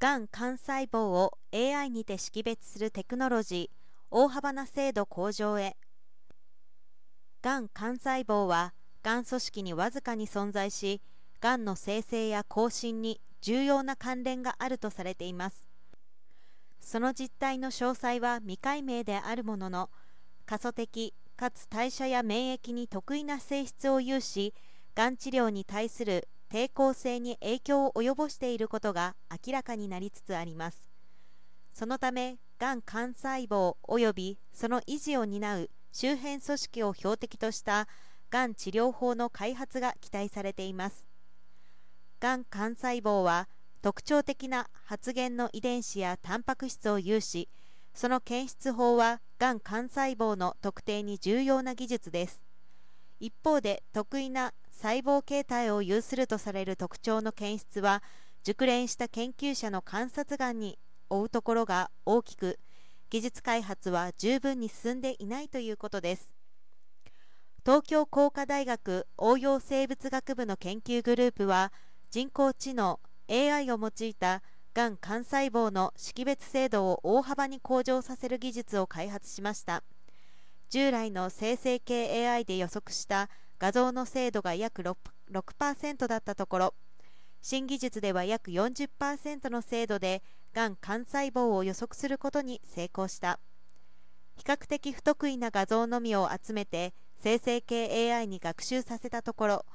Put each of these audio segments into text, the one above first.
がん幹細胞を AI にて識別するテクノロジー大幅な精度向上へ。がん幹細胞はがん組織にわずかに存在しがんの生成や更新に重要な関連があるとされています。その実態の詳細は未解明であるものの過疎的かつ代謝や免疫に得意な性質を有しがん治療に対する抵抗性に影響を及ぼしていることが明らかになりつつあります。そのためがん幹細胞及びその維持を担う周辺組織を標的としたがん治療法の開発が期待されています。がん幹細胞は特徴的な発現の遺伝子やタンパク質を有しその検出法はがん幹細胞の特定に重要な技術です。一方で得意な細胞形態を有するとされる特徴の検出は熟練した研究者の観察眼に追うところが大きく技術開発は十分に進んでいないということです。東京工科大学応用生物学部の研究グループは人工知能 AI を用いたがん幹細胞の識別精度を大幅に向上させる技術を開発しました。従来の生成系 AI で予測した画像の精度が約 6%, 6だったところ新技術では約40%の精度でがん幹細胞を予測することに成功した。比較的不得意な画像のみを集めて生成系 AI に学習させたところ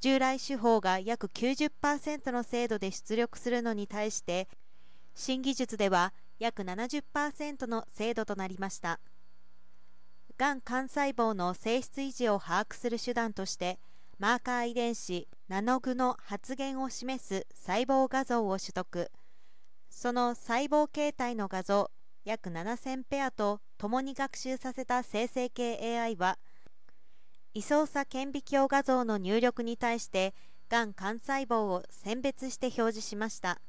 従来手法が約90%の精度で出力するのに対して新技術では約70%の精度となりました。がん幹細胞の性質維持を把握する手段としてマーカー遺伝子ナノグの発現を示す細胞画像を取得。その細胞形態の画像約7000ペアと共に学習させた生成系 AI は位相差顕微鏡画像の入力に対してがん幹細胞を選別して表示しました。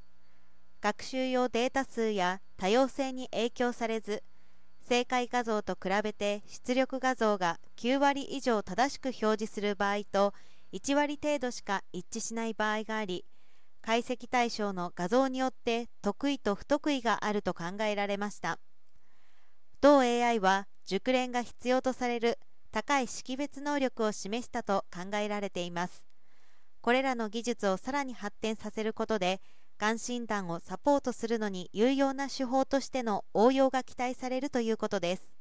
学習用データ数や多様性に影響されず正解画像と比べて出力画像が9割以上正しく表示する場合と1割程度しか一致しない場合があり解析対象の画像によって得意と不得意があると考えられました。同 AI は熟練が必要とされる高い識別能力を示したと考えられています。これらの技術をさらに発展させることでがん診断をサポートするのに有用な手法としての応用が期待されるということです。